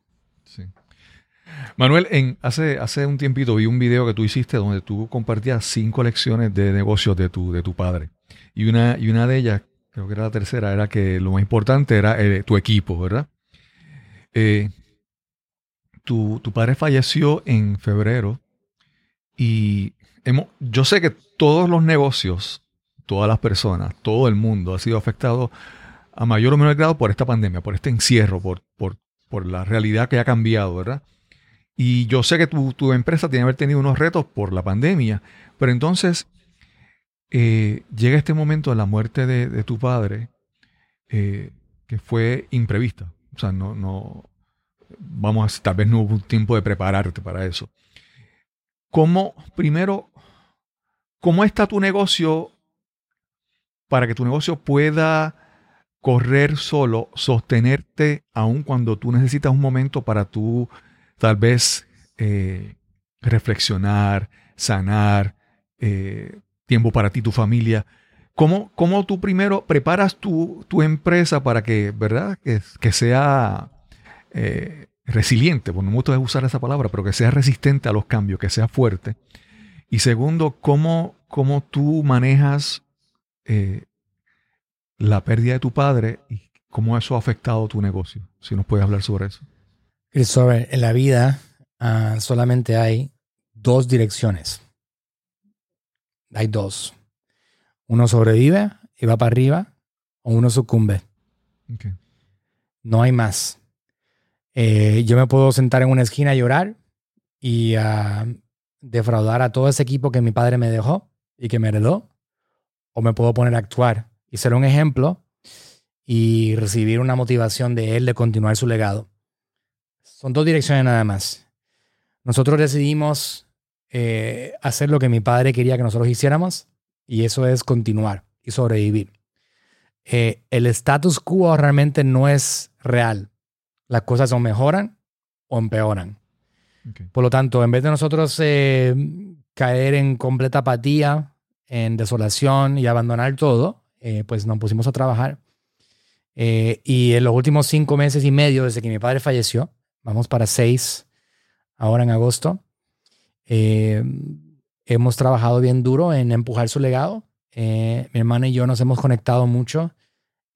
Manuel, en, hace, hace un tiempito vi un video que tú hiciste donde tú compartías cinco lecciones de negocios de tu, de tu padre. Y una, y una de ellas, creo que era la tercera, era que lo más importante era eh, tu equipo, ¿verdad? Eh, tu, tu padre falleció en febrero y hemos, yo sé que todos los negocios, todas las personas, todo el mundo ha sido afectado a mayor o menor grado por esta pandemia, por este encierro, por, por, por la realidad que ha cambiado, ¿verdad? Y yo sé que tu, tu empresa tiene que haber tenido unos retos por la pandemia, pero entonces eh, llega este momento de la muerte de, tu padre, eh, que fue imprevista. O sea, no, no, vamos a, tal vez no hubo tiempo de prepararte para eso. ¿Cómo, primero, cómo está tu negocio para que tu negocio pueda correr solo, sostenerte aun cuando tú necesitas un momento para tú tal vez eh, reflexionar, sanar, eh, tiempo para ti, tu familia. ¿Cómo, cómo tú primero preparas tu, tu, empresa para que, ¿verdad? Que, que sea eh, resiliente, porque no me gusta usar esa palabra, pero que sea resistente a los cambios, que sea fuerte. Y segundo, ¿cómo, cómo tú manejas eh, la pérdida de tu padre y cómo eso ha afectado tu negocio? Si nos puedes hablar sobre eso. Christopher, en la vida uh, solamente hay dos direcciones. Hay dos. Uno sobrevive y va para arriba, o uno sucumbe. Okay. No hay más. Eh, yo me puedo sentar en una esquina y llorar y uh, defraudar a todo ese equipo que mi padre me dejó y que me heredó, o me puedo poner a actuar y ser un ejemplo y recibir una motivación de él de continuar su legado. Son dos direcciones nada más. Nosotros decidimos eh, hacer lo que mi padre quería que nosotros hiciéramos y eso es continuar y sobrevivir. Eh, el status quo realmente no es real. Las cosas o mejoran o empeoran. Okay. Por lo tanto, en vez de nosotros eh, caer en completa apatía, en desolación y abandonar todo, eh, pues nos pusimos a trabajar. y en los últimos cinco meses y medio desde que mi padre falleció, vamos para seis ahora en agosto. Eh, hemos trabajado bien duro en empujar su legado. Eh, mi hermana y yo nos hemos conectado mucho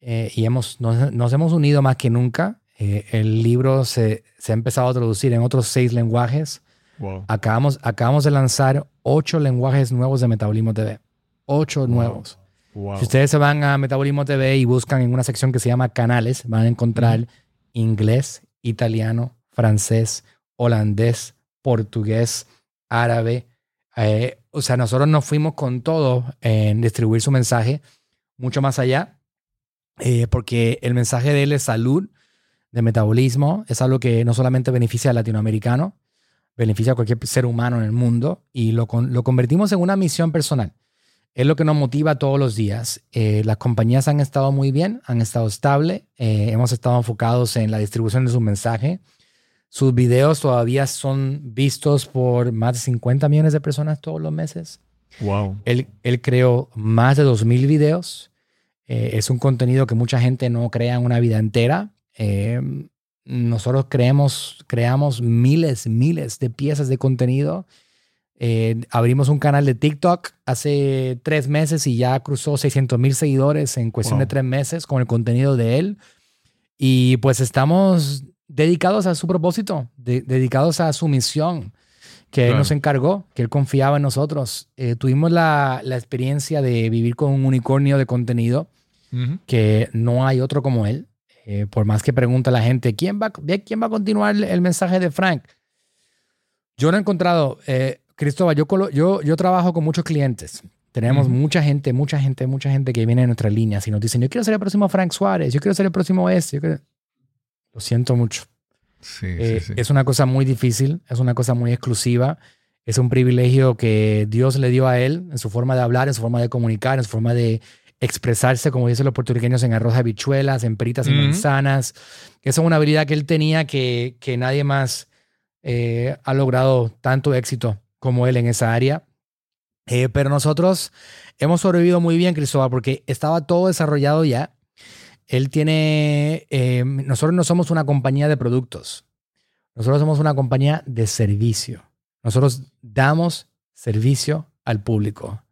eh, y hemos, nos, nos, hemos unido más que nunca. El libro se, se, ha empezado a traducir en otros seis lenguajes. Wow. Acabamos, acabamos de lanzar ocho lenguajes nuevos de Metabolismo TV. Ocho wow. nuevos. Wow. Si ustedes se van a Metabolismo TV y buscan en una sección que se llama canales, van a encontrar mm. inglés, italiano, francés, holandés, portugués, árabe. Eh, o sea, nosotros nos fuimos con todo en distribuir su mensaje mucho más allá, eh, porque el mensaje de él es salud, de metabolismo, es algo que no solamente beneficia al latinoamericano, beneficia a cualquier ser humano en el mundo y lo, lo convertimos en una misión personal. Es lo que nos motiva todos los días. Eh, las compañías han estado muy bien, han estado estable, hemos estado enfocados en la distribución de su mensaje, Sus videos todavía son vistos por más de 50 millones de personas todos los meses. Wow. Él, él creó más de 2.000 videos. Eh, es un contenido que mucha gente no crea en una vida entera. Eh, nosotros creemos, creamos miles, miles de piezas de contenido. Eh, abrimos un canal de TikTok hace tres meses y ya cruzó 600 mil seguidores en cuestión de tres meses con el contenido de él. Y pues estamos dedicados a su propósito, de- dedicados a su misión que él nos encargó, que él confiaba en nosotros. Eh, tuvimos la, la experiencia de vivir con un unicornio de contenido que no hay otro como él. Eh, por más que pregunta la gente, ¿quién va, ¿quién va a continuar el, el mensaje de Frank? Yo no he encontrado, eh, Cristóbal, yo, yo, yo trabajo con muchos clientes. Tenemos mucha gente, mucha gente, mucha gente que viene en nuestras líneas y nos dicen, yo quiero ser el próximo Frank Suárez, yo quiero ser el próximo este. yo quiero-". Lo siento mucho. Sí, Eh, sí, sí. Es una cosa muy difícil, es una cosa muy exclusiva, es un privilegio que Dios le dio a él en su forma de hablar, en su forma de comunicar, en su forma de expresarse, como dicen los puertorriqueños, en arroz de habichuelas, en peritas y manzanas. Esa es una habilidad que él tenía que, que nadie más eh, ha logrado tanto éxito como él en esa área. Eh, pero nosotros hemos sobrevivido muy bien, Cristóbal, porque estaba todo desarrollado ya. Él tiene, eh, nosotros no somos una compañía de productos, nosotros somos una compañía de servicio. Nosotros damos servicio al público.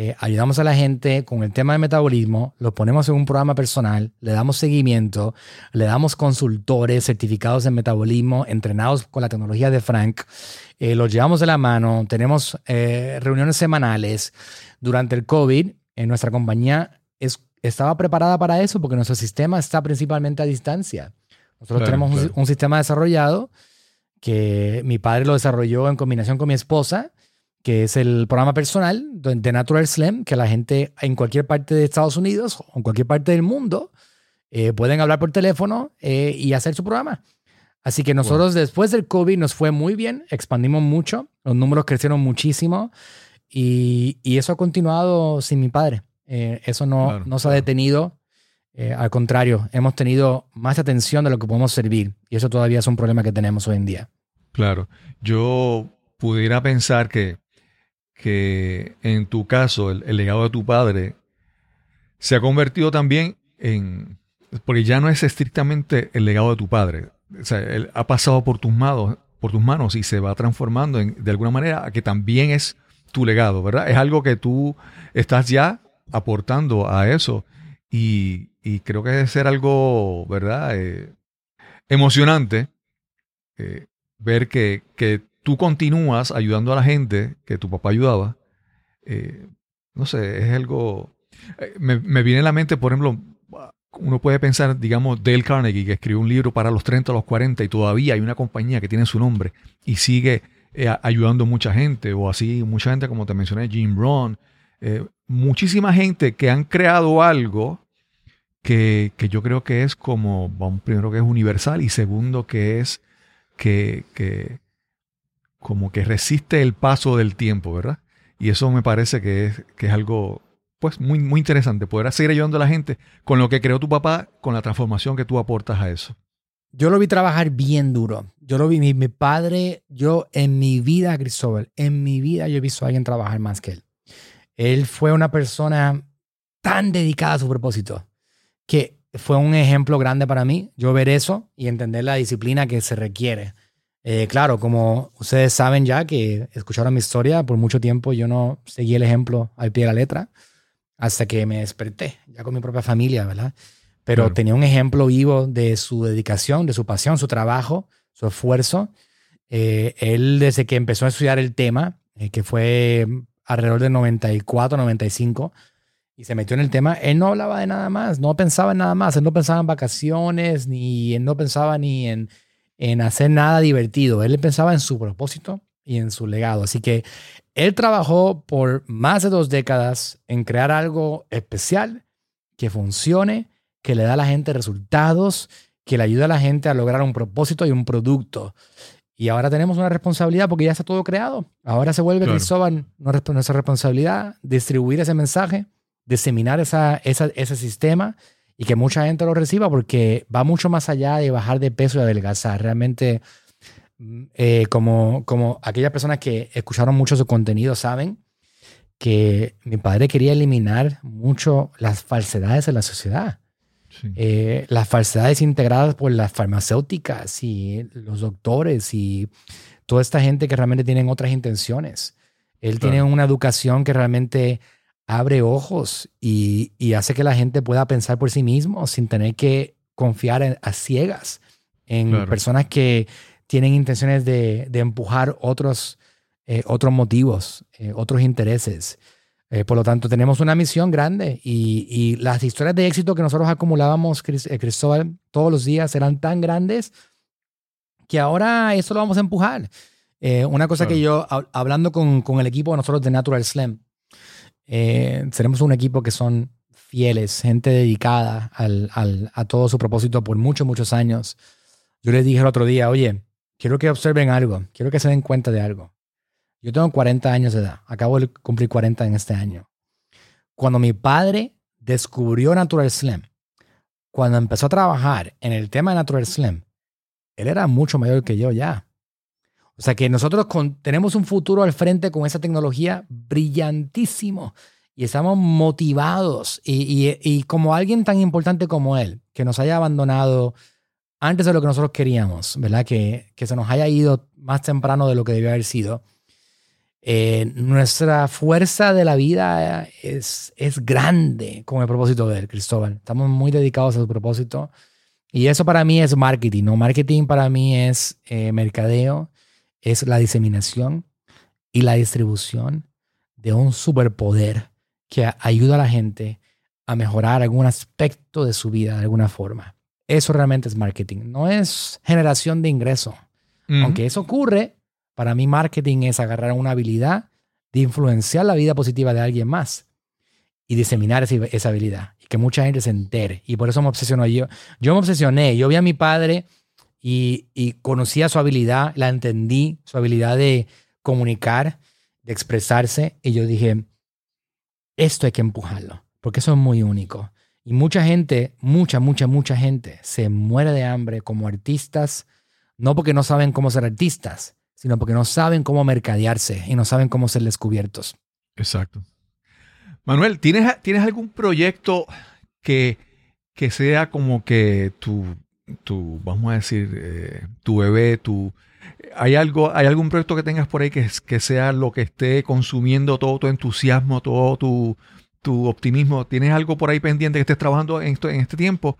Eh, ayudamos a la gente con el tema de metabolismo, lo ponemos en un programa personal, le damos seguimiento, le damos consultores certificados en metabolismo, entrenados con la tecnología de Frank, eh, los llevamos de la mano, tenemos eh, reuniones semanales. Durante el COVID, en nuestra compañía es, estaba preparada para eso porque nuestro sistema está principalmente a distancia. Nosotros Claro, tenemos un- claro. un sistema desarrollado que mi padre lo desarrolló en combinación con mi esposa, que es el programa personal de Natural Slim, que la gente en cualquier parte de Estados Unidos o en cualquier parte del mundo eh, pueden hablar por teléfono eh, y hacer su programa. Así que nosotros después del COVID nos fue muy bien, expandimos mucho, los números crecieron muchísimo y, y eso ha continuado sin mi padre. Eh, eso no, Claro, no se ha detenido. Eh, al contrario, hemos tenido más atención de lo que podemos servir y eso todavía es un problema que tenemos hoy en día. Claro. Yo pudiera pensar que, que en tu caso, el, legado de tu padre se ha convertido también en. Porque ya no es estrictamente el legado de tu padre. O sea, él ha pasado por tus manos, por tus manos y se va transformando en- de alguna manera a que también es tu legado, ¿verdad? Es algo que tú estás ya aportando a eso. Y, y creo que debe ser algo, ¿verdad? Eh, emocionante eh, ver que, que tú continúas ayudando a la gente que tu papá ayudaba. Eh, no sé, es algo... eh, me, me viene a la mente, por ejemplo, uno puede pensar, digamos, Dale Carnegie, que escribió un libro para los 30 a los 40 y todavía hay una compañía que tiene su nombre y sigue eh, a- ayudando mucha gente, o así, mucha gente, como te mencioné, Jim Brown, muchísima gente que han creado algo que, que yo creo que es como, primero que es universal y segundo que es que, que como que resiste el paso del tiempo, ¿verdad? Y eso me parece que es, que es algo pues muy, muy interesante, poder seguir ayudando a la gente con lo que creó tu papá, con la transformación que tú aportas a eso. Yo lo vi trabajar bien duro. Yo lo vi, mi, mi padre, yo en mi vida, Cristóbal, en mi vida yo he visto a alguien trabajar más que él. Él fue una persona tan dedicada a su propósito que fue un ejemplo grande para mí. Yo ver eso y entender la disciplina que se requiere. Eh, claro, como ustedes saben ya que escucharon mi historia, por mucho tiempo yo no seguí el ejemplo al pie de la letra hasta que me desperté, ya con mi propia familia, ¿verdad? Pero Claro. tenía un ejemplo vivo de su dedicación, de su pasión, su trabajo, su esfuerzo. Eh, él, desde que empezó a estudiar el tema, eh, que fue alrededor de 94, 95, y se metió en el tema, él no hablaba de nada más, no pensaba en nada más, él no pensaba en vacaciones, ni él no pensaba ni en, en hacer nada divertido, él pensaba en su propósito y en su legado. Así que él trabajó por más de dos décadas en crear algo especial que funcione, que le da a la gente resultados, que le ayuda a la gente a lograr un propósito y un producto. Y ahora tenemos una responsabilidad porque ya está todo creado. Ahora se vuelve, Claro. Cristóbal, nuestra responsabilidad distribuir ese mensaje, diseminar esa, esa- ese sistema y que mucha gente lo reciba porque va mucho más allá de bajar de peso y adelgazar. Realmente mm, eh, como, como aquellas personas que escucharon mucho su contenido saben que mi padre quería eliminar mucho las falsedades de la sociedad. Sí. Eh, las falsedades integradas por las farmacéuticas y los doctores y toda esta gente que realmente tienen otras intenciones. Él Claro. tiene una educación que realmente abre ojos y, y hace que la gente pueda pensar por sí mismo sin tener que confiar en- a ciegas en Claro. personas que tienen intenciones de, de empujar otros, eh, otros motivos, eh, otros intereses. Eh, por lo tanto, tenemos una misión grande y, y las historias de éxito que nosotros acumulábamos, eh, Cristóbal, todos los días eran tan grandes que ahora eso lo vamos a empujar. Una cosa Claro. que yo, hab- hablando con, con el equipo de nosotros de Natural Slam, eh, seremos un equipo que son fieles, gente dedicada al, al- a todo su propósito por muchos, muchos años. Yo les dije el otro día, oye, quiero que observen algo, quiero que se den cuenta de algo. Yo tengo 40 años de edad, acabo de cumplir 40 en este año. Cuando mi padre descubrió Natural Slim, cuando empezó a trabajar en el tema de Natural Slim, él era mucho mayor que yo ya. O sea que nosotros con- tenemos un futuro al frente con esa tecnología brillantísimo y estamos motivados. Y, y- y como alguien tan importante como él, que nos haya abandonado antes de lo que nosotros queríamos, ¿verdad? Que, que se nos haya ido más temprano de lo que debió haber sido. Eh, nuestra fuerza de la vida es, es grande con el propósito de él, Cristóbal. Estamos muy dedicados a su propósito. Y eso para mí es marketing, ¿no? Marketing para mí es eh, mercadeo, es la diseminación y la distribución de un superpoder que ayuda a la gente a mejorar algún aspecto de su vida de alguna forma. Eso realmente es marketing, no es generación de ingreso. Aunque eso ocurre, para mí marketing es agarrar una habilidad de influenciar la vida positiva de alguien más y diseminar esa, esa habilidad y que mucha gente se entere. Y por eso me obsesionó yo. Yo me obsesioné, yo vi a mi padre y, conocía su habilidad, la entendí, su habilidad de comunicar, de expresarse y yo dije, esto hay que empujarlo, porque eso es muy único. Y mucha gente, mucha, mucha, mucha gente se muere de hambre como artistas, no porque no saben cómo ser artistas, sino porque no saben cómo mercadearse y no saben cómo ser descubiertos. Exacto. Manuel, ¿tienes, ¿tienes algún proyecto que, que sea como que tu, tu, vamos a decir, eh, tu bebé, tu... ¿Hay, algo, ¿Hay algún proyecto que tengas por ahí que, que sea lo que esté consumiendo todo tu entusiasmo, todo tu, tu optimismo? ¿Tienes algo por ahí pendiente que estés trabajando en, esto, en este tiempo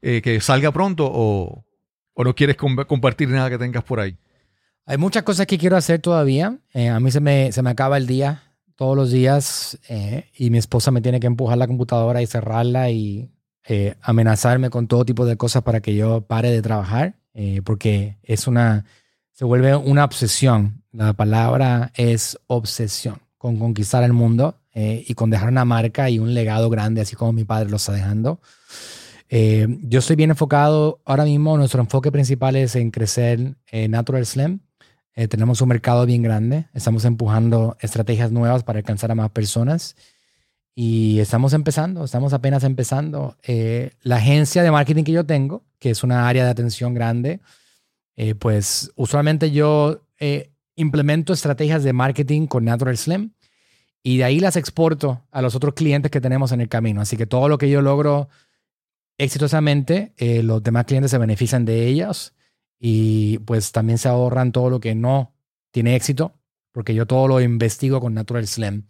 eh, que salga pronto o, o no quieres com- compartir nada que tengas por ahí? Hay muchas cosas que quiero hacer todavía. Eh, a mí se me, se me acaba el día todos los días y mi esposa me tiene que empujar la computadora y cerrarla y eh, amenazarme con todo tipo de cosas para que yo pare de trabajar eh, porque es una, se vuelve una obsesión. La palabra es obsesión con conquistar el mundo eh, y con dejar una marca y un legado grande, así como mi padre lo está dejando. Yo estoy bien enfocado ahora mismo. Nuestro enfoque principal es en crecer Natural Slim. Tenemos un mercado bien grande. Estamos empujando estrategias nuevas para alcanzar a más personas. Y estamos empezando, estamos apenas empezando. Eh, la agencia de marketing que yo tengo, que es una área de atención grande, eh, pues usualmente yo eh, implemento estrategias de marketing con Natural Slim y de ahí las exporto a los otros clientes que tenemos en el camino. Así que todo lo que yo logro exitosamente, los demás clientes se benefician de ellas y pues también se ahorran todo lo que no tiene éxito, porque yo todo lo investigo con Natural Slim.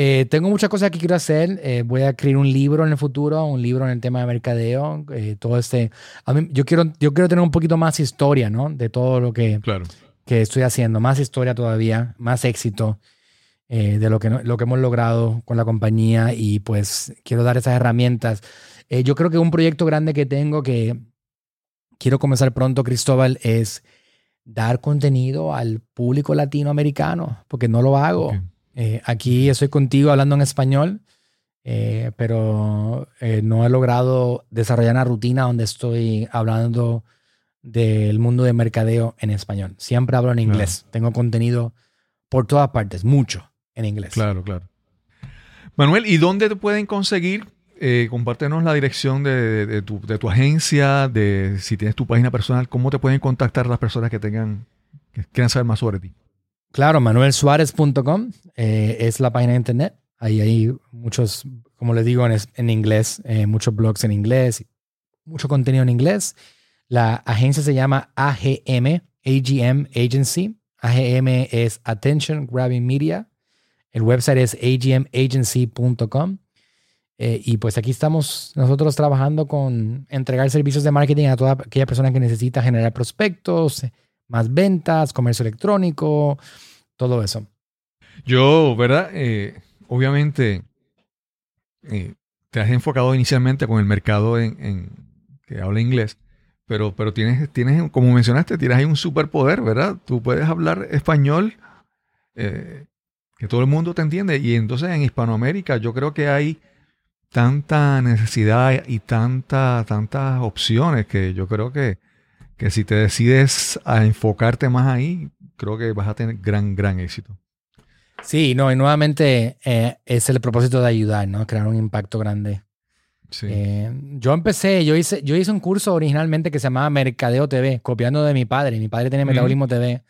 Eh, tengo muchas cosas que quiero hacer. Eh, voy a escribir un libro en el futuro, un libro en el tema de mercadeo. eh, todo este. A mí, yo, quiero, yo quiero tener un poquito más historia, ¿no? De todo lo que, Claro. que estoy haciendo. Más historia todavía, más éxito eh, de lo que, lo que hemos logrado con la compañía y pues quiero dar esas herramientas. Eh, yo creo que un proyecto grande que tengo que quiero comenzar pronto, Cristóbal, es dar contenido al público latinoamericano, porque no lo hago. Ok. Eh, aquí estoy contigo hablando en español, eh, pero eh, no he logrado desarrollar una rutina donde estoy hablando del mundo de mercadeo en español. Siempre hablo en Claro. inglés. Tengo contenido por todas partes, mucho en inglés. Claro, claro. Manuel, ¿y dónde te pueden conseguir eh, compártenos la dirección de, de tu, de tu agencia, de si tienes tu página personal, cómo te pueden contactar las personas que tengan, que quieran saber más sobre ti. Claro, manuelsuárez.com eh, es la página de internet. Ahí hay muchos, como les digo en, inglés, eh, muchos blogs en inglés, mucho contenido en inglés. La agencia se llama AGM, AGM Agency. AGM es Attention Grabbing Media. El website es agmagency.com. Eh, y pues aquí estamos nosotros trabajando con entregar servicios de marketing a toda aquella persona que necesita generar prospectos, más ventas, comercio electrónico, todo eso. Yo, ¿verdad? Eh, obviamente, eh, te has enfocado inicialmente con el mercado en, que habla inglés, pero, pero tienes, tienes, como mencionaste, tienes ahí un superpoder, ¿verdad? Tú puedes hablar español, eh, que todo el mundo te entiende, y entonces en Hispanoamérica yo creo que hay tanta necesidad y tanta, tantas opciones que yo creo que, que si te decides a enfocarte más ahí, creo que vas a tener gran, gran éxito. Sí, no, y nuevamente eh, es el propósito de ayudar, ¿no? Crear un impacto grande. Sí. Eh, yo empecé, yo hice, yo hice un curso originalmente que se llamaba Mercadeo TV, copiando de mi padre. Mi padre tiene Ujú. Metabolismo TV.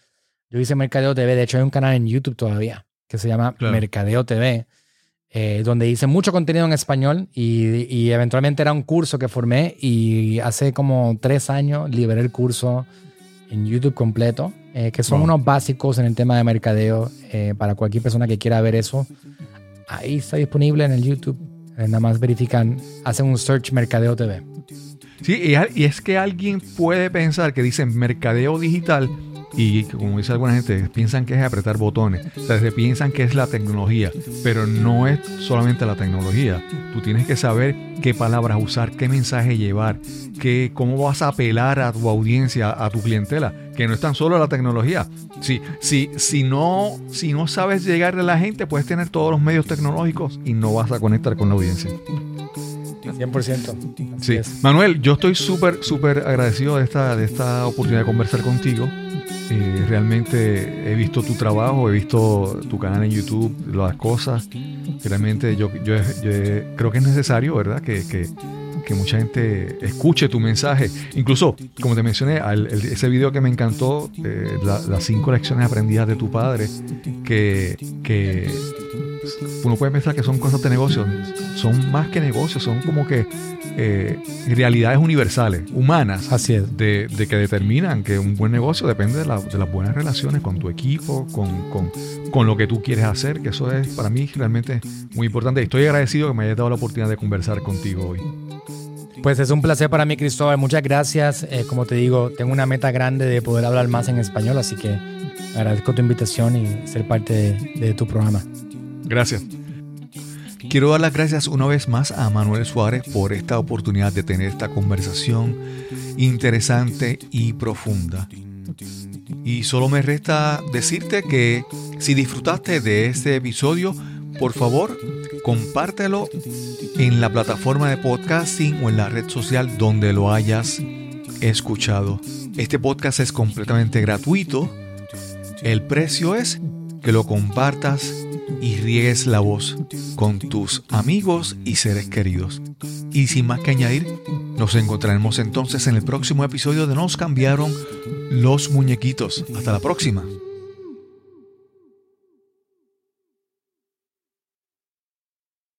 Yo hice Mercadeo TV. De hecho, hay un canal en YouTube todavía que se llama Claro. Mercadeo TV, eh, donde hice mucho contenido en español y, y eventualmente era un curso que formé y hace como tres años liberé el curso en YouTube completo, eh, que son Wow. unos básicos en el tema de mercadeo eh, para cualquier persona que quiera ver eso. Ahí está disponible en el YouTube. Eh, nada más verifican, hacen un search Mercadeo TV. Sí, y es que alguien puede pensar que dicen mercadeo digital y como dice alguna gente, piensan que es apretar botones. Se piensan que es la tecnología, pero no es solamente la tecnología. Tú tienes que saber qué palabras usar, qué mensaje llevar, qué, cómo vas a apelar a tu audiencia, a tu clientela, que no es tan solo la tecnología. Si, si, si, no, si no sabes llegarle a la gente, puedes tener todos los medios tecnológicos y no vas a conectar con la audiencia. 100%. Así Sí. Manuel, yo estoy súper, súper agradecido de esta, de esta oportunidad de conversar contigo. Eh, realmente he visto tu trabajo, he visto tu canal en YouTube, las cosas. Realmente yo, yo, yo creo que es necesario, ¿verdad? Que, que- que mucha gente escuche tu mensaje. Incluso, como te mencioné, al- el- ese video que me encantó, eh, la- las cinco lecciones aprendidas de tu padre, que, que uno puede pensar que son cosas de negocio, son más que negocios, son como que eh, realidades universales, humanas, Así es. de, de que determinan que un buen negocio depende de, la- de las buenas relaciones con tu equipo, con, con- con lo que tú quieres hacer, que eso es para mí realmente muy importante. Estoy agradecido que me hayas dado la oportunidad de conversar contigo hoy. Pues es un placer para mí, Cristóbal. Muchas gracias. Eh, como te digo, tengo una meta grande de poder hablar más en español, así que agradezco tu invitación y ser parte de, de tu programa. Gracias. Quiero dar las gracias una vez más a Manuel Suárez por esta oportunidad de tener esta conversación interesante y profunda. Y solo me resta decirte que si disfrutaste de este episodio, por favor, compártelo en la plataforma de podcasting o en la red social donde lo hayas escuchado. Este podcast es completamente gratuito. El precio es que lo compartas y riegues la voz con tus amigos y seres queridos. Y sin más que añadir, nos encontraremos entonces en el próximo episodio de Nos cambiaron los muñequitos. Hasta la próxima.